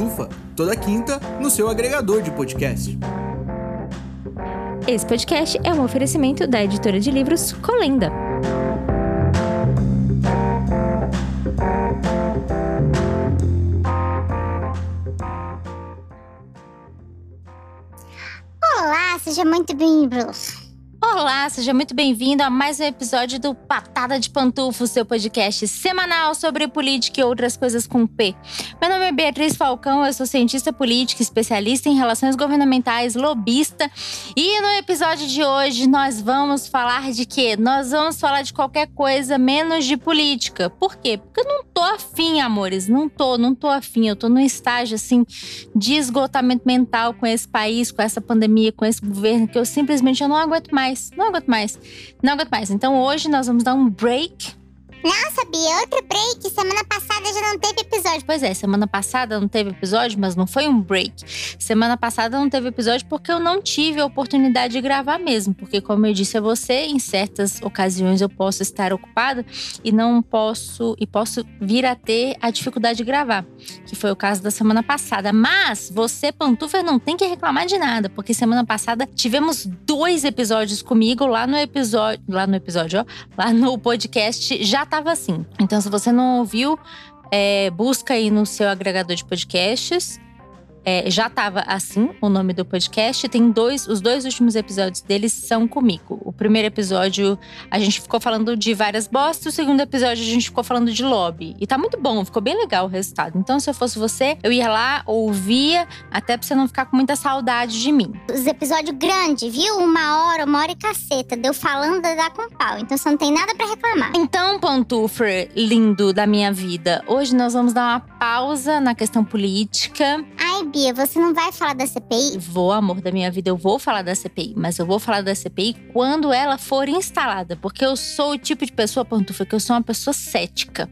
Pantufa, toda quinta no seu agregador de podcast. Esse podcast é um oferecimento da editora de livros Colenda. Olá, seja muito bem-vindos. Olá, seja muito bem-vindo a mais um episódio do Patada de Pantufo, seu podcast semanal sobre política e outras coisas com P. Meu nome é Beatriz Falcão, eu sou cientista política, especialista em relações governamentais, lobista. E no episódio de hoje nós vamos falar de quê? Nós vamos falar de qualquer coisa menos de política. Por quê? Porque eu não tô afim, amores. Não tô, não tô afim. Eu tô num estágio assim de esgotamento mental com esse país, com essa pandemia, com esse governo, que eu simplesmente eu não aguento mais mais, não aguento mais, não aguento mais. Então hoje nós vamos dar um break nossa, Bia, outro break. Semana passada já não teve episódio. Pois é, semana passada não teve episódio, mas não foi um break. Semana passada não teve episódio porque eu não tive a oportunidade de gravar mesmo. Porque, como eu disse a você, em certas ocasiões eu posso estar ocupada e não posso. e posso vir a ter a dificuldade de gravar. Que foi o caso da semana passada. Mas você, Pantufa, não tem que reclamar de nada, porque semana passada tivemos dois episódios comigo lá no episódio. Lá no episódio, ó. Lá no podcast já tava assim. Então, se você não ouviu, é, busca aí no seu agregador de podcasts é, já estava assim o nome do podcast. Tem dois, os dois últimos episódios deles são comigo. O primeiro episódio a gente ficou falando de várias bostas, o segundo episódio a gente ficou falando de lobby. E tá muito bom, ficou bem legal o resultado. Então, se eu fosse você, eu ia lá, ouvia, até pra você não ficar com muita saudade de mim. Os episódios grandes, viu? Uma hora, uma hora e caceta. Deu falando, dá com pau. Então você não tem nada para reclamar. Então, Pantufer, lindo da minha vida, hoje nós vamos dar uma pausa na questão política. Ai, Bia, você não vai falar da CPI? Vou, amor da minha vida, eu vou falar da CPI. Mas eu vou falar da CPI quando ela for instalada. Porque eu sou o tipo de pessoa, Pantufa, que eu sou uma pessoa cética.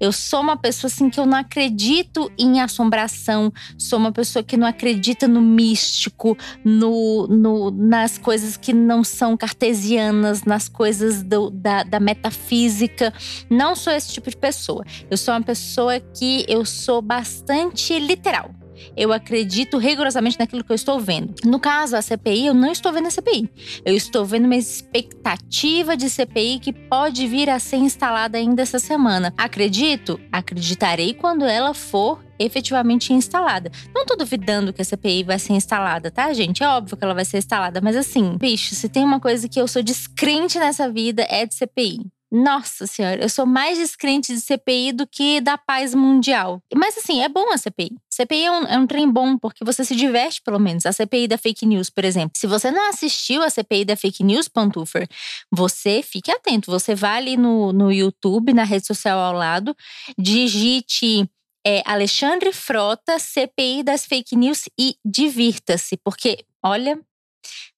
Eu sou uma pessoa, assim, que eu não acredito em assombração. Sou uma pessoa que não acredita no místico, no, no nas coisas que não são cartesianas, nas coisas do, da, da metafísica. Não sou esse tipo de pessoa. Eu sou uma pessoa que eu sou bastante literal eu acredito rigorosamente naquilo que eu estou vendo. No caso, a CPI, eu não estou vendo a CPI. Eu estou vendo uma expectativa de CPI que pode vir a ser instalada ainda essa semana. Acredito? Acreditarei quando ela for efetivamente instalada. Não tô duvidando que a CPI vai ser instalada, tá, gente? É óbvio que ela vai ser instalada, mas assim, bicho, se tem uma coisa que eu sou descrente nessa vida é de CPI. Nossa senhora, eu sou mais descrente de CPI do que da paz mundial. Mas assim, é bom a CPI. CPI é um, é um trem bom, porque você se diverte, pelo menos. A CPI da fake news, por exemplo. Se você não assistiu a CPI da fake news, Pantufer, você fique atento. Você vai ali no, no YouTube, na rede social ao lado, digite é, Alexandre Frota, CPI das fake news e divirta-se, porque, olha,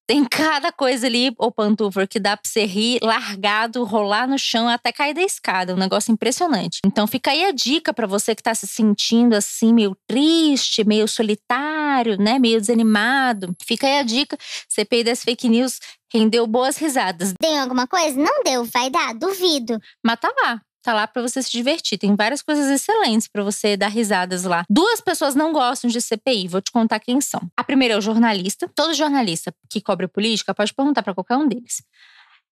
tem cada coisa ali, o pantufa, que dá pra você rir, largado, rolar no chão até cair da escada. Um negócio impressionante. Então fica aí a dica para você que tá se sentindo assim, meio triste, meio solitário, né? Meio desanimado. Fica aí a dica. CPI das fake news rendeu boas risadas. Deu alguma coisa? Não deu, vai dar, duvido. Mas tá lá tá lá para você se divertir. Tem várias coisas excelentes para você dar risadas lá. Duas pessoas não gostam de CPI, vou te contar quem são. A primeira é o jornalista. Todo jornalista que cobre política pode perguntar para qualquer um deles.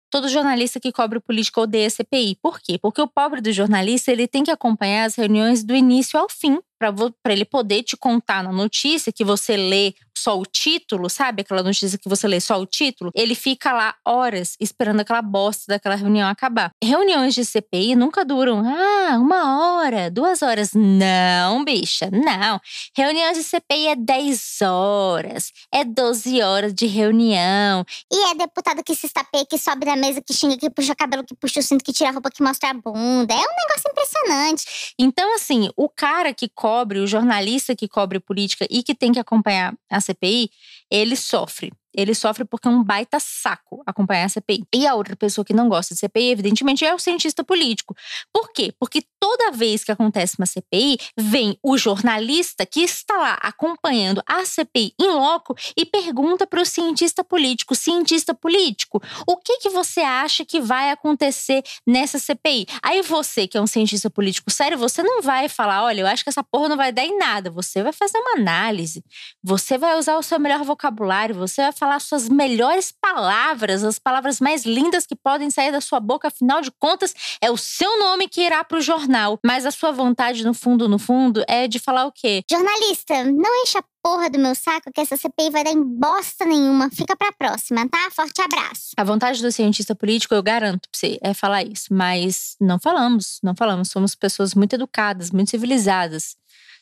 Todo jornalista que cobre política odeia CPI. Por quê? Porque o pobre do jornalista ele tem que acompanhar as reuniões do início ao fim para ele poder te contar na notícia que você lê só o título, sabe? Aquela notícia que você lê só o título, ele fica lá horas esperando aquela bosta daquela reunião acabar. Reuniões de CPI nunca duram, ah, uma hora, duas horas. Não, bicha, não. Reuniões de CPI é 10 horas, é 12 horas de reunião. E é deputado que se estapeia, que sobe da mesa, que xinga, que puxa cabelo, que puxa o cinto, que tira a roupa, que mostra a bunda. É um negócio impressionante impressionante. Então, assim, o cara que cobre, o jornalista que cobre política e que tem que acompanhar a CPI, ele sofre. Ele sofre porque é um baita saco acompanhar a CPI. E a outra pessoa que não gosta de CPI, evidentemente, é o cientista político. Por quê? Porque toda vez que acontece uma CPI, vem o jornalista que está lá acompanhando a CPI em loco e pergunta para o cientista político: cientista político, o que, que você acha que vai acontecer nessa CPI? Aí você, que é um cientista político sério, você não vai falar: olha, eu acho que essa porra não vai dar em nada. Você vai fazer uma análise, você vai usar o seu melhor vocabulário, você vai falar suas melhores palavras, as palavras mais lindas que podem sair da sua boca, afinal de contas, é o seu nome que irá para o jornal. Mas a sua vontade, no fundo, no fundo, é de falar o quê? Jornalista, não encha a porra do meu saco que essa CPI vai dar em bosta nenhuma. Fica pra próxima, tá? Forte abraço. A vontade do cientista político, eu garanto pra você, é falar isso. Mas não falamos, não falamos. Somos pessoas muito educadas, muito civilizadas.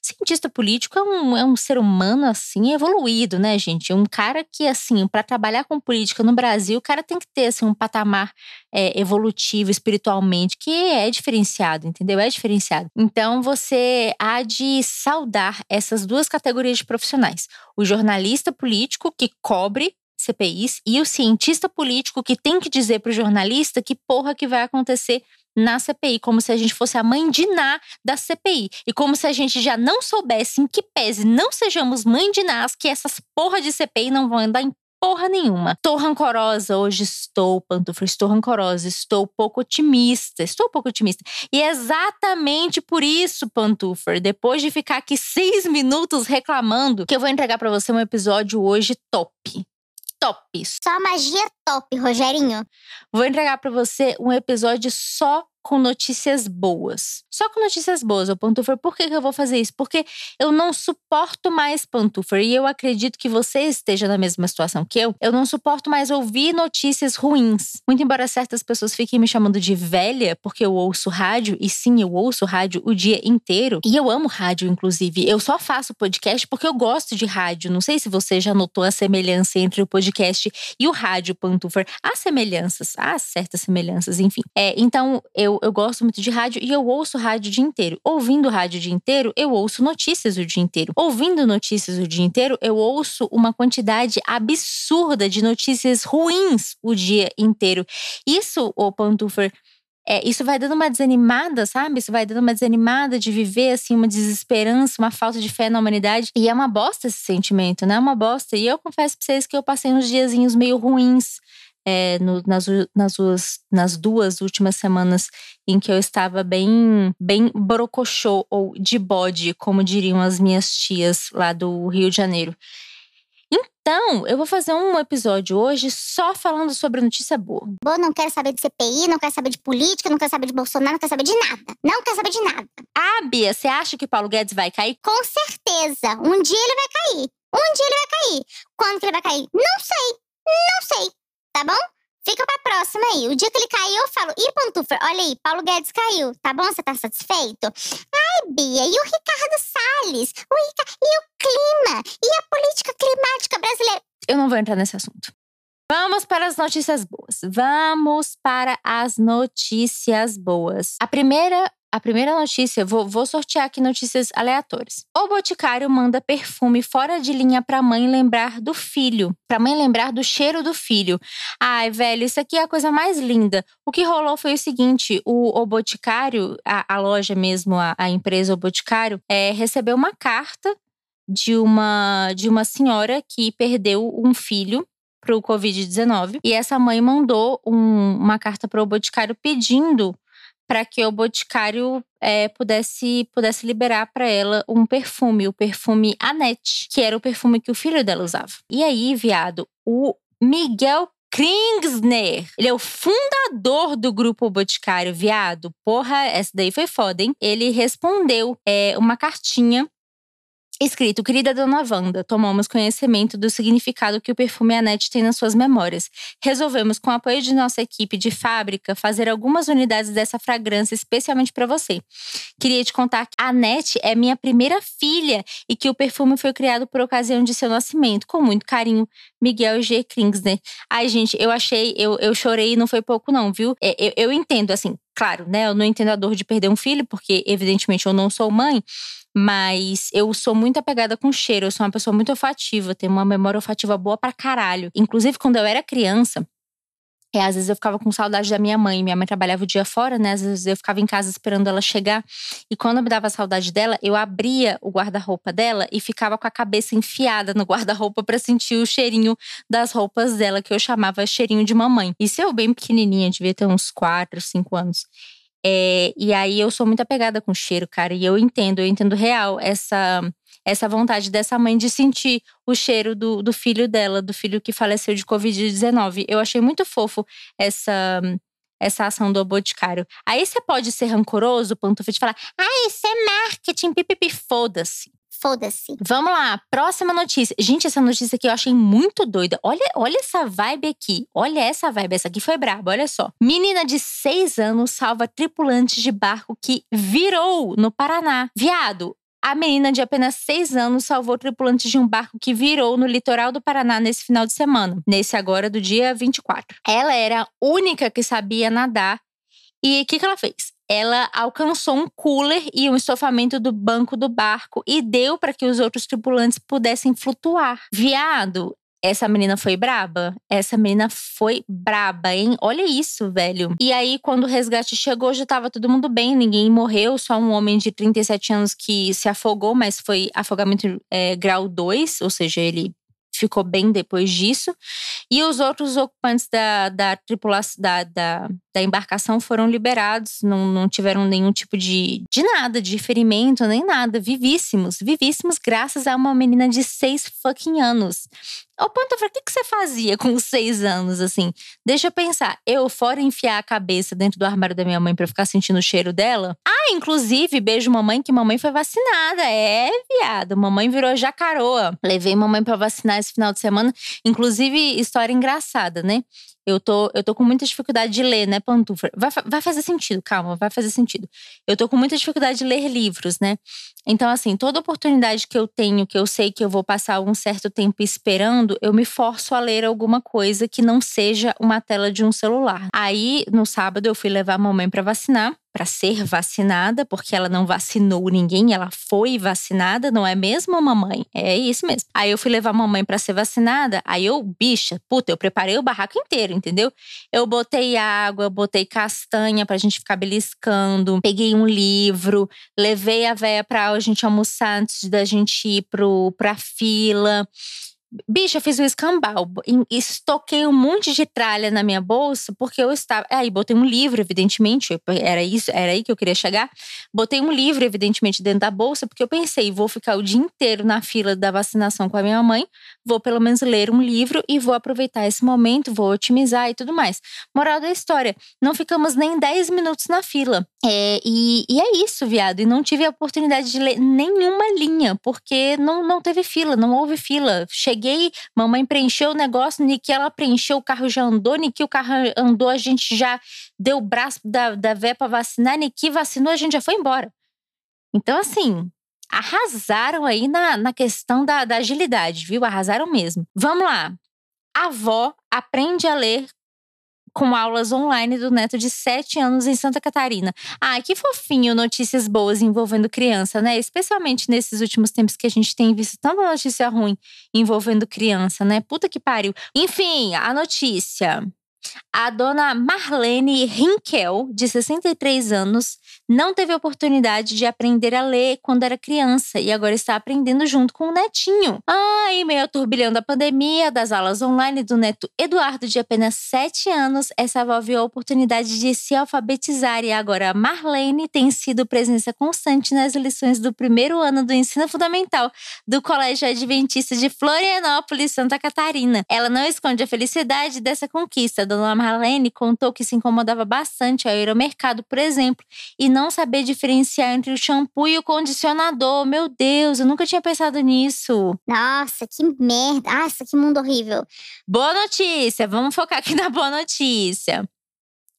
Cientista político é um, é um ser humano, assim, evoluído, né, gente? Um cara que, assim, para trabalhar com política no Brasil, o cara tem que ter, assim, um patamar é, evolutivo, espiritualmente, que é diferenciado, entendeu? É diferenciado. Então, você há de saudar essas duas categorias de profissionais. O jornalista político, que cobre CPIs, e o cientista político, que tem que dizer para o jornalista que porra que vai acontecer na CPI, como se a gente fosse a mãe de Ná da CPI. E como se a gente já não soubesse, em que pese não sejamos mãe de Nás, que essas porra de CPI não vão andar em porra nenhuma. Estou rancorosa, hoje estou, Pantufra, estou rancorosa, estou pouco otimista, estou pouco otimista. E é exatamente por isso, Pantufra, depois de ficar aqui seis minutos reclamando, que eu vou entregar para você um episódio hoje top Só magia top, Rogerinho. Vou entregar para você um episódio só com notícias boas. Só com notícias boas, ô Pantufer. Por que, que eu vou fazer isso? Porque eu não suporto mais Pantufer. E eu acredito que você esteja na mesma situação que eu. Eu não suporto mais ouvir notícias ruins. Muito embora certas pessoas fiquem me chamando de velha, porque eu ouço rádio. E sim, eu ouço rádio o dia inteiro. E eu amo rádio, inclusive. Eu só faço podcast porque eu gosto de rádio. Não sei se você já notou a semelhança entre o podcast e o rádio, Pantufer. Há semelhanças, há certas semelhanças, enfim. É, então, eu eu, eu gosto muito de rádio e eu ouço rádio o dia inteiro. Ouvindo rádio o dia inteiro, eu ouço notícias o dia inteiro. Ouvindo notícias o dia inteiro, eu ouço uma quantidade absurda de notícias ruins o dia inteiro. Isso, o Pantufer, é, isso vai dando uma desanimada, sabe? Isso vai dando uma desanimada de viver, assim, uma desesperança, uma falta de fé na humanidade. E é uma bosta esse sentimento, né? É uma bosta. E eu confesso pra vocês que eu passei uns diazinhos meio ruins é, no, nas, nas, duas, nas duas últimas semanas em que eu estava bem, bem brocochô ou de bode, como diriam as minhas tias lá do Rio de Janeiro. Então, eu vou fazer um episódio hoje só falando sobre notícia boa. Boa, não quero saber de CPI, não quero saber de política, não quero saber de Bolsonaro, não quero saber de nada. Não quero saber de nada. Ah, Bia, você acha que Paulo Guedes vai cair? Com certeza. Um dia ele vai cair. Um dia ele vai cair. Quando que ele vai cair? Não sei. Não sei tá bom? Fica pra próxima aí. O dia que ele cair, eu falo, ih, Pantufa, olha aí, Paulo Guedes caiu, tá bom? Você tá satisfeito? Ai, Bia, e o Ricardo Salles? O Rica... E o clima? E a política climática brasileira? Eu não vou entrar nesse assunto. Vamos para as notícias boas. Vamos para as notícias boas. A primeira a primeira notícia, vou, vou sortear aqui notícias aleatórias. O Boticário manda perfume fora de linha para mãe lembrar do filho. Para mãe lembrar do cheiro do filho. Ai, velho, isso aqui é a coisa mais linda. O que rolou foi o seguinte: o, o Boticário, a, a loja mesmo, a, a empresa O Boticário, é, recebeu uma carta de uma, de uma senhora que perdeu um filho para o Covid-19. E essa mãe mandou um, uma carta para o Boticário pedindo para que o Boticário é, pudesse, pudesse liberar para ela um perfume, o perfume Anete, que era o perfume que o filho dela usava. E aí, viado, o Miguel Kringsner. Ele é o fundador do grupo Boticário, viado. Porra, essa daí foi foda, hein? Ele respondeu é, uma cartinha Escrito, querida dona Wanda, tomamos conhecimento do significado que o perfume Anete tem nas suas memórias. Resolvemos, com o apoio de nossa equipe de fábrica, fazer algumas unidades dessa fragrância especialmente para você. Queria te contar que a Anete é minha primeira filha e que o perfume foi criado por ocasião de seu nascimento. Com muito carinho, Miguel G. Kringsner. Ai, gente, eu achei, eu, eu chorei e não foi pouco, não, viu? É, eu, eu entendo, assim, claro, né? Eu não entendo a dor de perder um filho, porque evidentemente eu não sou mãe, mas eu sou muito apegada com cheiro. Eu sou uma pessoa muito olfativa, tenho uma memória olfativa boa pra caralho. Inclusive, quando eu era criança, é, às vezes eu ficava com saudade da minha mãe. Minha mãe trabalhava o dia fora, né? Às vezes eu ficava em casa esperando ela chegar. E quando eu me dava saudade dela, eu abria o guarda-roupa dela e ficava com a cabeça enfiada no guarda-roupa para sentir o cheirinho das roupas dela, que eu chamava cheirinho de mamãe. Isso eu bem pequenininha, devia ter uns 4, 5 anos. É, e aí eu sou muito apegada com cheiro, cara. E eu entendo, eu entendo real essa essa vontade dessa mãe de sentir o cheiro do, do filho dela, do filho que faleceu de Covid-19. Eu achei muito fofo essa essa ação do Boticário. Aí você pode ser rancoroso, pantufa, de falar, ah, isso é marketing, pipipi, foda-se. Foda-se. Vamos lá, próxima notícia. Gente, essa notícia aqui eu achei muito doida. Olha, olha essa vibe aqui. Olha essa vibe. Essa aqui foi braba, olha só. Menina de seis anos salva tripulante de barco que virou no Paraná. Viado, a menina de apenas seis anos salvou tripulantes de um barco que virou no litoral do Paraná nesse final de semana, nesse agora do dia 24. Ela era a única que sabia nadar. E o que, que ela fez? Ela alcançou um cooler e um estofamento do banco do barco e deu para que os outros tripulantes pudessem flutuar. Viado, essa menina foi braba? Essa menina foi braba, hein? Olha isso, velho. E aí, quando o resgate chegou, já tava todo mundo bem, ninguém morreu, só um homem de 37 anos que se afogou, mas foi afogamento é, grau 2, ou seja, ele ficou bem depois disso. E os outros ocupantes da, da tripulação da, da, da, embarcação foram liberados, não, não tiveram nenhum tipo de, de nada, de ferimento, nem nada. Vivíssimos, vivíssimos, graças a uma menina de seis fucking anos. Ô, Pantofra, o que, que você fazia com seis anos, assim? Deixa eu pensar. Eu, fora enfiar a cabeça dentro do armário da minha mãe para ficar sentindo o cheiro dela. Ah, inclusive, beijo mamãe, que mamãe foi vacinada. É, viado. Mamãe virou jacaroa. Levei mamãe para vacinar esse final de semana. Inclusive, história engraçada, né? Eu tô, eu tô com muita dificuldade de ler, né, Pantufa? Vai, vai fazer sentido, calma, vai fazer sentido. Eu tô com muita dificuldade de ler livros, né? Então, assim, toda oportunidade que eu tenho, que eu sei que eu vou passar um certo tempo esperando, eu me forço a ler alguma coisa que não seja uma tela de um celular. Aí, no sábado, eu fui levar a mamãe para vacinar para ser vacinada, porque ela não vacinou ninguém, ela foi vacinada, não é mesmo, mamãe? É isso mesmo. Aí eu fui levar a mamãe para ser vacinada, aí eu, bicha, puta, eu preparei o barraco inteiro, entendeu? Eu botei água, botei castanha pra gente ficar beliscando, peguei um livro, levei a véia pra a gente almoçar antes da gente ir pro, pra fila. Bicha, fiz o escambau. Estoquei um monte de tralha na minha bolsa, porque eu estava. Aí, botei um livro, evidentemente. Era isso, era aí que eu queria chegar. Botei um livro, evidentemente, dentro da bolsa, porque eu pensei, vou ficar o dia inteiro na fila da vacinação com a minha mãe, vou pelo menos ler um livro e vou aproveitar esse momento, vou otimizar e tudo mais. Moral da história: não ficamos nem 10 minutos na fila. É, e, e é isso, viado. E não tive a oportunidade de ler nenhuma linha, porque não, não teve fila, não houve fila. Cheguei cheguei, mamãe preencheu o negócio, Niki ela preencheu, o carro já andou, Niki o carro andou, a gente já deu o braço da, da véia pra vacinar, Niki vacinou, a gente já foi embora. Então, assim, arrasaram aí na, na questão da, da agilidade, viu? Arrasaram mesmo. Vamos lá. A avó aprende a ler com aulas online do neto de 7 anos em Santa Catarina. Ah, que fofinho notícias boas envolvendo criança, né? Especialmente nesses últimos tempos que a gente tem visto tanta notícia ruim envolvendo criança, né? Puta que pariu. Enfim, a notícia. A dona Marlene Rinkel, de 63 anos, não teve oportunidade de aprender a ler quando era criança e agora está aprendendo junto com o netinho. Ah, e meio ao turbilhão da pandemia, das aulas online do neto Eduardo, de apenas 7 anos, essa avó viu a oportunidade de se alfabetizar e agora a Marlene tem sido presença constante nas lições do primeiro ano do ensino fundamental do Colégio Adventista de Florianópolis, Santa Catarina. Ela não esconde a felicidade dessa conquista. Dona Marlene contou que se incomodava bastante ao ir ao mercado, por exemplo, e não saber diferenciar entre o shampoo e o condicionador. Meu Deus, eu nunca tinha pensado nisso. Nossa, que merda. Nossa, que mundo horrível. Boa notícia, vamos focar aqui na boa notícia.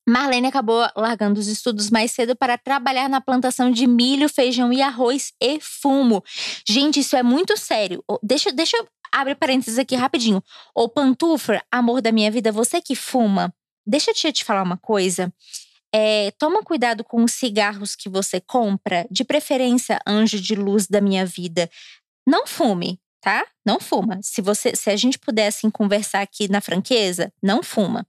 Marlene acabou largando os estudos mais cedo para trabalhar na plantação de milho, feijão e arroz e fumo. Gente, isso é muito sério. Deixa, deixa eu abrir parênteses aqui rapidinho. Ô Pantufa, amor da minha vida, você que fuma, deixa eu te falar uma coisa. É, toma cuidado com os cigarros que você compra, de preferência, anjo de luz da minha vida. Não fume, tá? Não fuma. Se você, se a gente pudesse assim, conversar aqui na franqueza, não fuma.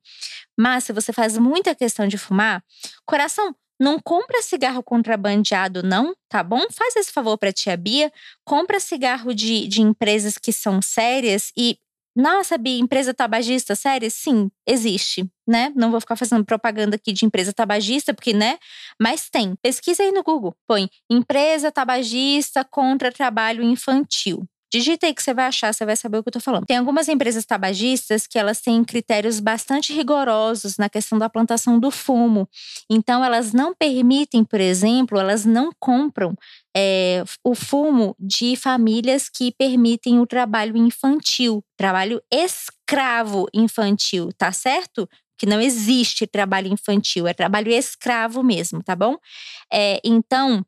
Mas se você faz muita questão de fumar, coração, não compra cigarro contrabandeado, não, tá bom? Faz esse favor para tia Bia. Compra cigarro de, de empresas que são sérias e. Nossa, Bia, empresa tabagista séria? Sim, existe, né? Não vou ficar fazendo propaganda aqui de empresa tabagista, porque, né? Mas tem. Pesquisa aí no Google. Põe empresa tabagista contra trabalho infantil. Digita aí que você vai achar, você vai saber o que eu tô falando. Tem algumas empresas tabagistas que elas têm critérios bastante rigorosos na questão da plantação do fumo. Então, elas não permitem, por exemplo, elas não compram é, o fumo de famílias que permitem o trabalho infantil, trabalho escravo infantil, tá certo? Que não existe trabalho infantil, é trabalho escravo mesmo, tá bom? É, então,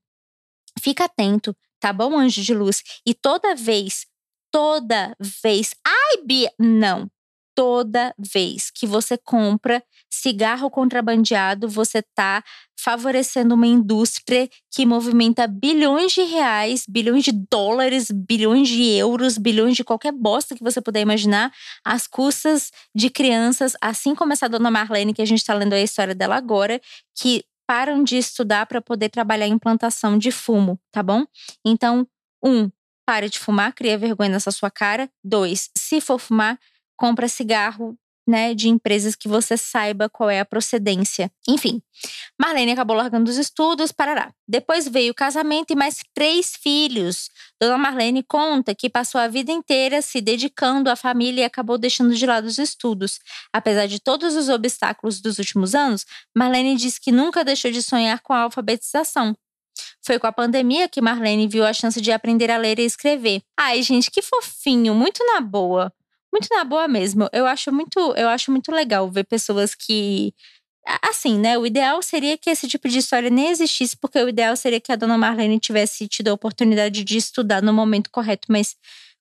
fica atento tá bom, anjo de luz? E toda vez, toda vez, ai, Bia, não. Toda vez que você compra cigarro contrabandeado, você está favorecendo uma indústria que movimenta bilhões de reais, bilhões de dólares, bilhões de euros, bilhões de qualquer bosta que você puder imaginar, às custas de crianças, assim como essa dona Marlene, que a gente está lendo a história dela agora, que param de estudar para poder trabalhar em plantação de fumo, tá bom? Então, um, pare de fumar, cria vergonha nessa sua cara. Dois, se for fumar, compra cigarro né, de empresas que você saiba qual é a procedência. Enfim, Marlene acabou largando os estudos, parará. Depois veio o casamento e mais três filhos. Dona Marlene conta que passou a vida inteira se dedicando à família e acabou deixando de lado os estudos. Apesar de todos os obstáculos dos últimos anos, Marlene diz que nunca deixou de sonhar com a alfabetização. Foi com a pandemia que Marlene viu a chance de aprender a ler e escrever. Ai, gente, que fofinho, muito na boa muito na boa mesmo. Eu acho muito, eu acho muito legal ver pessoas que assim, né? O ideal seria que esse tipo de história nem existisse, porque o ideal seria que a dona Marlene tivesse tido a oportunidade de estudar no momento correto, mas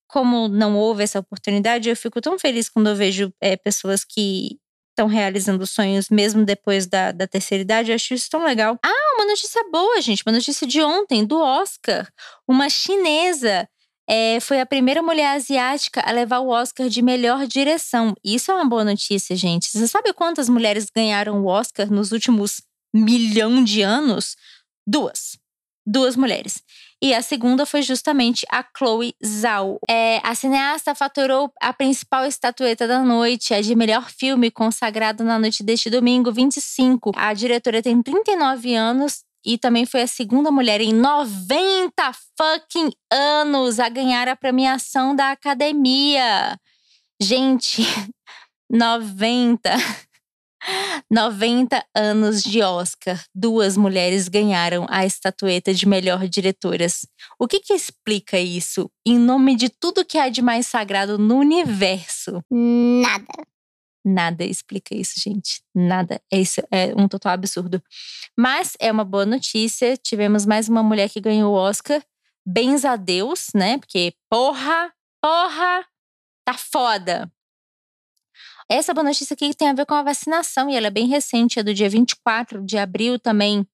como não houve essa oportunidade, eu fico tão feliz quando eu vejo é, pessoas que estão realizando sonhos mesmo depois da, da terceira idade. Eu acho isso tão legal. Ah, uma notícia boa, gente. Uma notícia de ontem, do Oscar. Uma chinesa é, foi a primeira mulher asiática a levar o Oscar de melhor direção. Isso é uma boa notícia, gente. Você sabe quantas mulheres ganharam o Oscar nos últimos milhão de anos? Duas. Duas mulheres. E a segunda foi justamente a Chloe Zhao. É, a cineasta faturou a principal estatueta da noite, a de melhor filme, consagrado na noite deste domingo, 25. A diretora tem 39 anos, e também foi a segunda mulher em 90 fucking anos a ganhar a premiação da academia. Gente, 90. 90 anos de Oscar. Duas mulheres ganharam a estatueta de melhor diretoras. O que que explica isso? Em nome de tudo que há de mais sagrado no universo? Nada. Nada explica isso, gente. Nada. É isso é um total absurdo. Mas é uma boa notícia. Tivemos mais uma mulher que ganhou o Oscar. Bens a Deus, né? Porque porra, porra, tá foda. Essa boa notícia aqui tem a ver com a vacinação e ela é bem recente, é do dia 24 de abril também.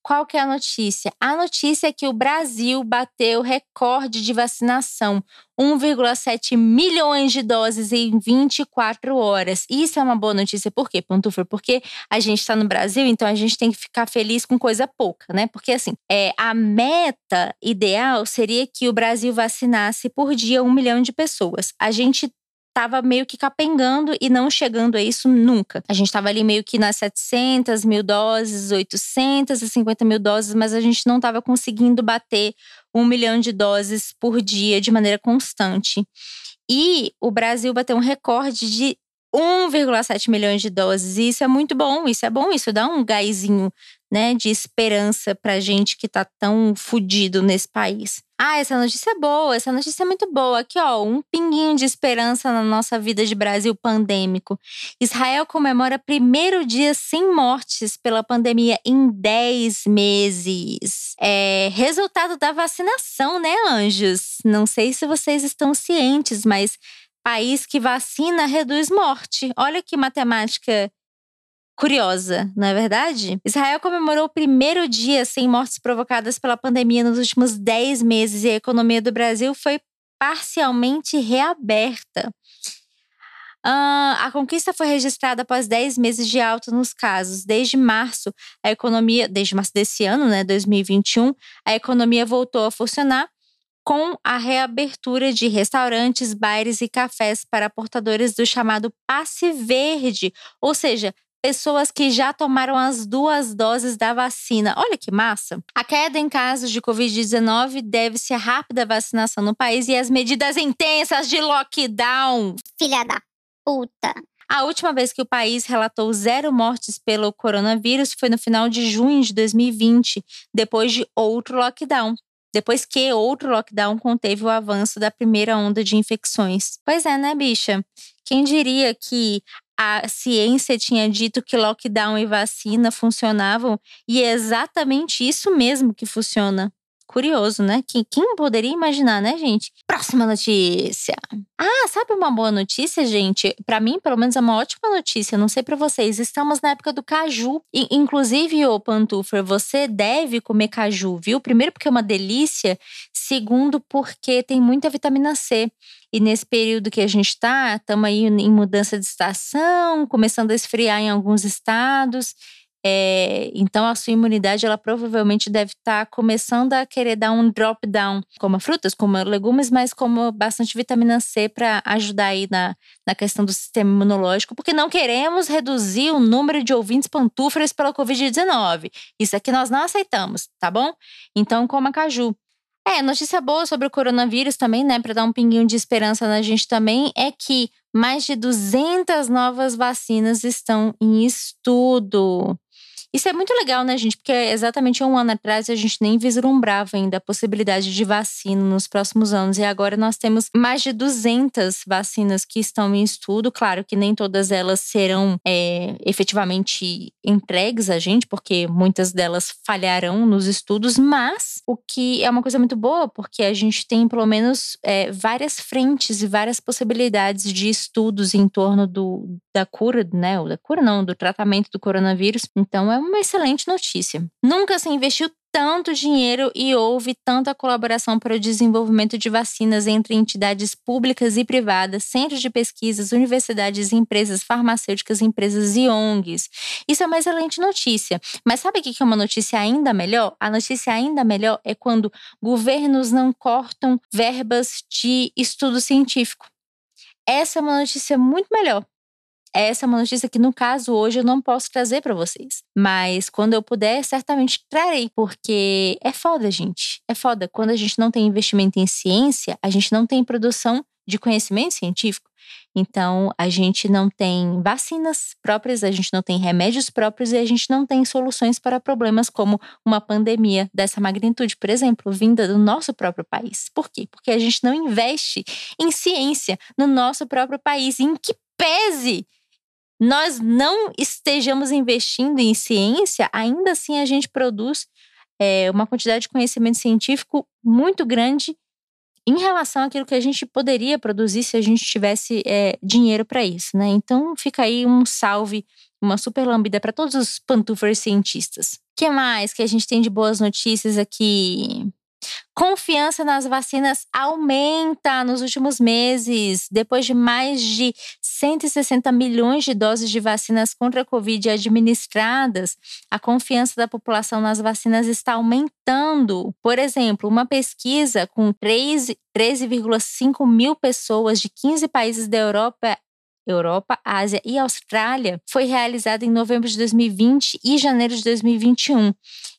Qual que é a notícia? A notícia é que o Brasil bateu recorde de vacinação, 1,7 milhões de doses em 24 horas. Isso é uma boa notícia, por quê, Pantufa? Porque a gente está no Brasil, então a gente tem que ficar feliz com coisa pouca, né? Porque assim, é, a meta ideal seria que o Brasil vacinasse por dia um milhão de pessoas. A gente estava meio que capengando e não chegando a isso nunca. A gente estava ali meio que nas 700 mil doses, 850 mil doses, mas a gente não estava conseguindo bater um milhão de doses por dia de maneira constante. E o Brasil bateu um recorde de 1,7 milhões de doses. E isso é muito bom, isso é bom, isso dá um gásinho né, de esperança pra gente que tá tão fudido nesse país. Ah, essa notícia é boa, essa notícia é muito boa. Aqui, ó, um pinguinho de esperança na nossa vida de Brasil pandêmico. Israel comemora primeiro dia sem mortes pela pandemia em 10 meses. É resultado da vacinação, né, anjos? Não sei se vocês estão cientes, mas país que vacina reduz morte. Olha que matemática curiosa, não é verdade? Israel comemorou o primeiro dia sem mortes provocadas pela pandemia nos últimos 10 meses e a economia do Brasil foi parcialmente reaberta. Uh, a conquista foi registrada após 10 meses de alta nos casos. Desde março, a economia, desde março desse ano, né, 2021, a economia voltou a funcionar com a reabertura de restaurantes, bares e cafés para portadores do chamado passe verde, ou seja, pessoas que já tomaram as duas doses da vacina. Olha que massa! A queda em casos de Covid-19 deve-se à rápida vacinação no país e às medidas intensas de lockdown. Filha da puta. A última vez que o país relatou zero mortes pelo coronavírus foi no final de junho de 2020, depois de outro lockdown. Depois que outro lockdown conteve o avanço da primeira onda de infecções. Pois é, né, bicha? Quem diria que a ciência tinha dito que lockdown e vacina funcionavam e é exatamente isso mesmo que funciona. Curioso, né? Quem, quem poderia imaginar, né, gente? Próxima notícia. Ah, sabe uma boa notícia, gente? Para mim, pelo menos, é uma ótima notícia. Não sei para vocês. Estamos na época do caju. E, inclusive, ô Pantufer, você deve comer caju, viu? Primeiro, porque é uma delícia. Segundo, porque tem muita vitamina C. E nesse período que a gente está, estamos aí em mudança de estação, começando a esfriar em alguns estados. É, então a sua imunidade ela provavelmente deve estar tá começando a querer dar um drop down, como frutas, como legumes, mas como bastante vitamina C para ajudar aí na, na questão do sistema imunológico, porque não queremos reduzir o número de ouvintes pantufras pela Covid-19. Isso aqui nós não aceitamos, tá bom? Então coma caju. É, notícia boa sobre o coronavírus também, né, para dar um pinguinho de esperança na gente também, é que mais de 200 novas vacinas estão em estudo. Isso é muito legal, né, gente? Porque exatamente um ano atrás a gente nem vislumbrava ainda a possibilidade de vacina nos próximos anos. E agora nós temos mais de 200 vacinas que estão em estudo. Claro que nem todas elas serão é, efetivamente entregues a gente, porque muitas delas falharão nos estudos, mas o que é uma coisa muito boa, porque a gente tem pelo menos é, várias frentes e várias possibilidades de estudos em torno do, da cura, né? Ou da cura não, do tratamento do coronavírus. Então é uma excelente notícia. Nunca se investiu tanto dinheiro e houve tanta colaboração para o desenvolvimento de vacinas entre entidades públicas e privadas, centros de pesquisas, universidades, empresas farmacêuticas, empresas e ONGs. Isso é uma excelente notícia. Mas sabe o que é uma notícia ainda melhor? A notícia ainda melhor é quando governos não cortam verbas de estudo científico. Essa é uma notícia muito melhor essa é uma notícia que, no caso, hoje eu não posso trazer para vocês. Mas quando eu puder, certamente trarei, porque é foda, gente. É foda. Quando a gente não tem investimento em ciência, a gente não tem produção de conhecimento científico. Então, a gente não tem vacinas próprias, a gente não tem remédios próprios e a gente não tem soluções para problemas como uma pandemia dessa magnitude, por exemplo, vinda do nosso próprio país. Por quê? Porque a gente não investe em ciência no nosso próprio país. E em que pese nós não estejamos investindo em ciência, ainda assim a gente produz é, uma quantidade de conhecimento científico muito grande em relação àquilo que a gente poderia produzir se a gente tivesse é, dinheiro para isso, né? Então fica aí um salve, uma super lambida para todos os pantufers cientistas. O que mais que a gente tem de boas notícias aqui? Confiança nas vacinas aumenta nos últimos meses. Depois de mais de 160 milhões de doses de vacinas contra a Covid administradas, a confiança da população nas vacinas está aumentando. Por exemplo, uma pesquisa com 13,5 mil pessoas de 15 países da Europa Europa, Ásia e Austrália, foi realizada em novembro de 2020 e janeiro de 2021.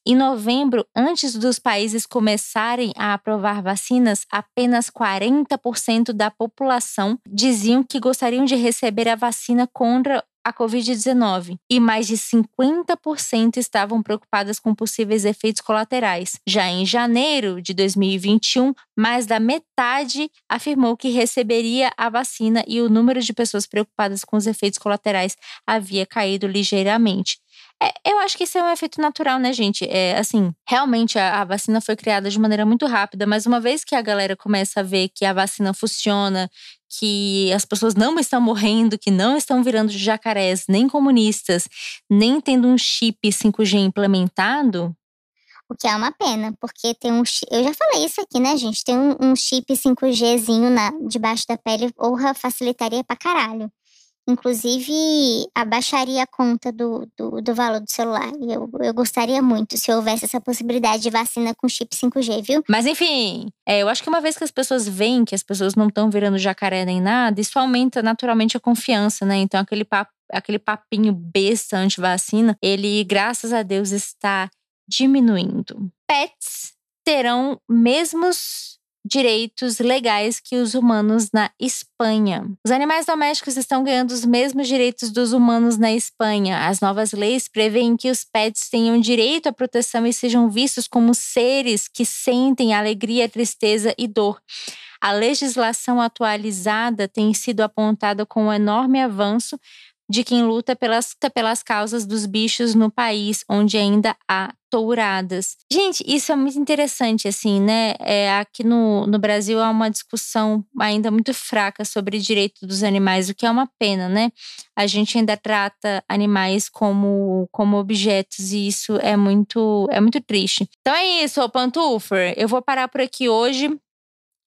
Em novembro, antes dos países começarem a aprovar vacinas, apenas 40% da população diziam que gostariam de receber a vacina contra a Covid-19 e mais de 50% estavam preocupadas com possíveis efeitos colaterais. Já em janeiro de 2021, mais da metade afirmou que receberia a vacina e o número de pessoas preocupadas com os efeitos colaterais havia caído ligeiramente. É, eu acho que isso é um efeito natural, né, gente? É assim, realmente a, a, vacina foi criada de maneira muito rápida, mas uma vez que a galera começa a ver que a vacina funciona, que as pessoas não estão morrendo, que não estão virando jacarés, nem comunistas, nem tendo um chip 5G implementado, o que é uma pena, porque tem um. Eu já falei isso aqui, né, gente? Tem um, um chip 5Gzinho na, debaixo da pele, porra, facilitaria pra caralho. Inclusive, abaixaria a conta do, do, do valor do celular. Eu, eu gostaria muito se houvesse essa possibilidade de vacina com chip 5G, viu? Mas enfim, é, eu acho que uma vez que as pessoas veem que as pessoas não estão virando jacaré nem nada, isso aumenta naturalmente a confiança, né? Então, aquele papo aquele papinho besta anti-vacina, ele, graças a Deus, está diminuindo. Pets terão mesmos direitos legais que os humanos na Espanha. Os animais domésticos estão ganhando os mesmos direitos dos humanos na Espanha. As novas leis prevêem que os pets tenham direito à proteção e sejam vistos como seres que sentem alegria, tristeza e dor. A legislação atualizada tem sido apontada como um enorme avanço de quem luta pelas, pelas causas dos bichos no país onde ainda há touradas. Gente, isso é muito interessante, assim, né? É, aqui no, no Brasil há uma discussão ainda muito fraca sobre direito dos animais, o que é uma pena, né? A gente ainda trata animais como, como objetos e isso é muito, é muito triste. Então é isso, Pantufer. Eu vou parar por aqui hoje.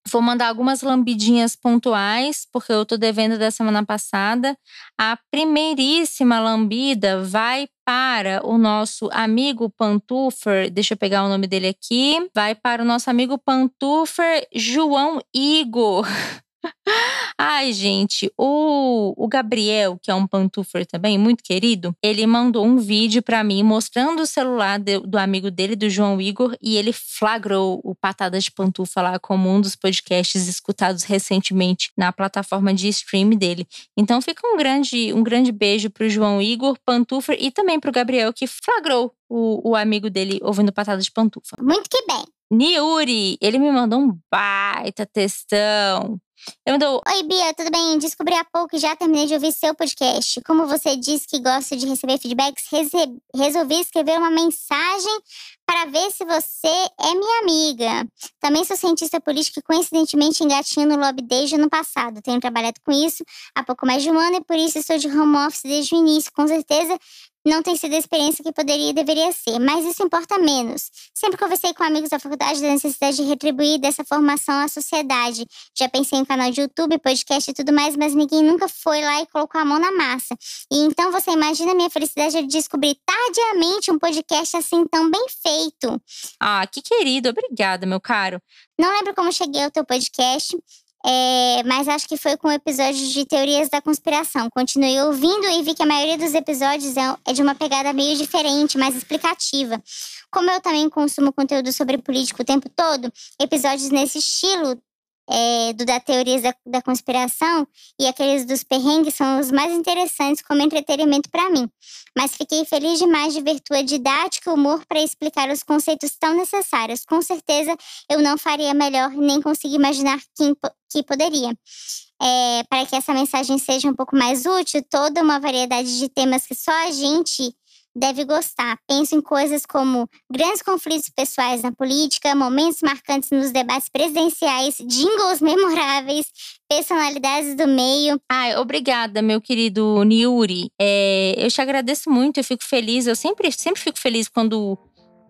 Vou mandar algumas lambidinhas pontuais, porque eu tô devendo da semana passada. A primeiríssima lambida vai para o nosso amigo Pantufer. Deixa eu pegar o nome dele aqui. Vai para o nosso amigo Pantufer João Igor. Ai, gente, o, o Gabriel, que é um pantufer também, muito querido, ele mandou um vídeo para mim mostrando o celular de, do amigo dele, do João Igor, e ele flagrou o Patada de Pantufa lá como um dos podcasts escutados recentemente na plataforma de stream dele. Então fica um grande, um grande beijo pro João Igor, pantufer, e também pro Gabriel, que flagrou o, o amigo dele ouvindo Patada de Pantufa. Muito que bem. Niuri, ele me mandou um baita textão eu dou... Oi, Bia, tudo bem? Descobri há pouco e já terminei de ouvir seu podcast. Como você disse que gosta de receber feedbacks, resolvi escrever uma mensagem para ver se você é minha amiga. Também sou cientista política e coincidentemente engatinho no lobby desde o ano passado. Tenho trabalhado com isso há pouco mais de um ano e por isso estou de home office desde o início. Com certeza não tem sido a experiência que poderia e deveria ser, mas isso importa menos. Sempre conversei com amigos da faculdade da necessidade de retribuir dessa formação à sociedade. Já pensei em canal de YouTube, podcast e tudo mais, mas ninguém nunca foi lá e colocou a mão na massa. E então você imagina a minha felicidade de descobrir tardiamente um podcast assim tão bem feito. Ah, que querido, obrigada, meu caro. Não lembro como cheguei ao teu podcast, é, mas acho que foi com o episódio de teorias da conspiração. Continuei ouvindo e vi que a maioria dos episódios é, é de uma pegada meio diferente, mais explicativa. Como eu também consumo conteúdo sobre política o tempo todo, episódios nesse estilo é, do da teorias da, da, conspiração e aqueles dos perrengues são os mais interessantes como entretenimento para mim. Mas fiquei feliz demais de ver tua didática e humor para explicar os conceitos tão necessários. Com certeza eu não faria melhor nem consigo imaginar quem, que poderia. É, para que essa mensagem seja um pouco mais útil, toda uma variedade de temas que só a gente deve gostar. Penso em coisas como grandes conflitos pessoais na política, momentos marcantes nos debates presidenciais, jingles memoráveis, personalidades do meio. Ai, obrigada, meu querido Niuri. É, eu te agradeço muito, eu fico feliz. Eu sempre, sempre fico feliz quando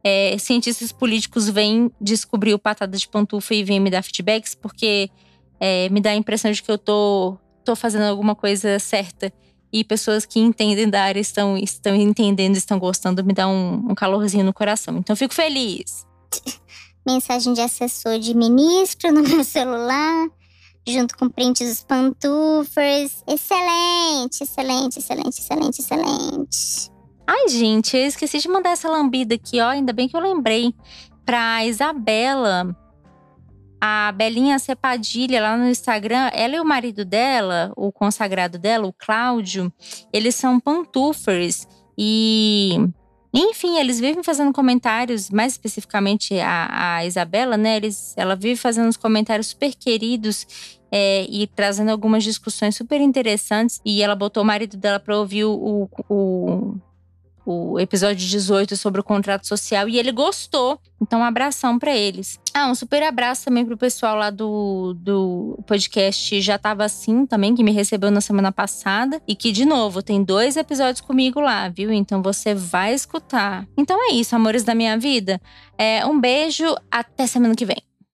é, cientistas políticos vêm descobrir o patada de pantufa e vêm me dar feedbacks, porque é, me dá a impressão de que eu tô, tô fazendo alguma coisa certa e pessoas que entendem da área estão, estão entendendo, estão gostando, me dá um, um calorzinho no coração. Então, fico feliz. Mensagem de assessor de ministro no meu celular, junto com print dos pantufers. Excelente, excelente, excelente, excelente, excelente. Ai, gente, eu esqueci de mandar essa lambida aqui, ó. Ainda bem que eu lembrei. Pra Isabela, a Belinha Cepadilha lá no Instagram, ela e o marido dela, o consagrado dela, o Cláudio, eles são pantufers e enfim, eles vivem fazendo comentários, mais especificamente a, a Isabela, né? Eles, ela vive fazendo uns comentários super queridos é, e trazendo algumas discussões super interessantes. E ela botou o marido dela para ouvir o, o, o episódio 18 sobre o contrato social e ele gostou. Então, um abração para eles. Ah, um super abraço também pro pessoal lá do, do podcast Já Tava Assim também, que me recebeu na semana passada. E que, de novo, tem dois episódios comigo lá, viu? Então você vai escutar. Então é isso, amores da minha vida. É, um beijo, até semana que vem.